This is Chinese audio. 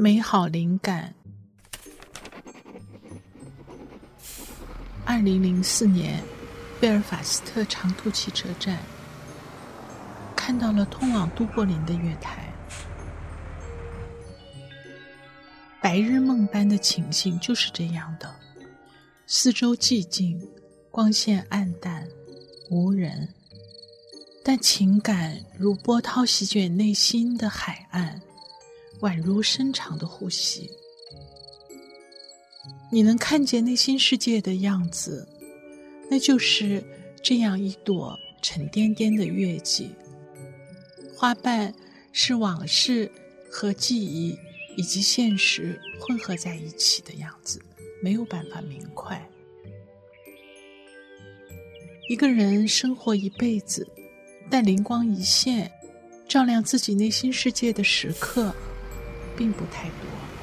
美好灵感。二零零四年，贝尔法斯特长途汽车站，看到了通往都柏林的月台。白日梦般的情形就是这样的：四周寂静，光线暗淡，无人，但情感如波涛席卷内心的海岸，宛如深长的呼吸。你能看见内心世界的样子，那就是这样一朵沉甸甸的月季。花瓣是往事和记忆以及现实混合在一起的样子，没有办法明快。一个人生活一辈子，但灵光一现，照亮自己内心世界的时刻，并不太多。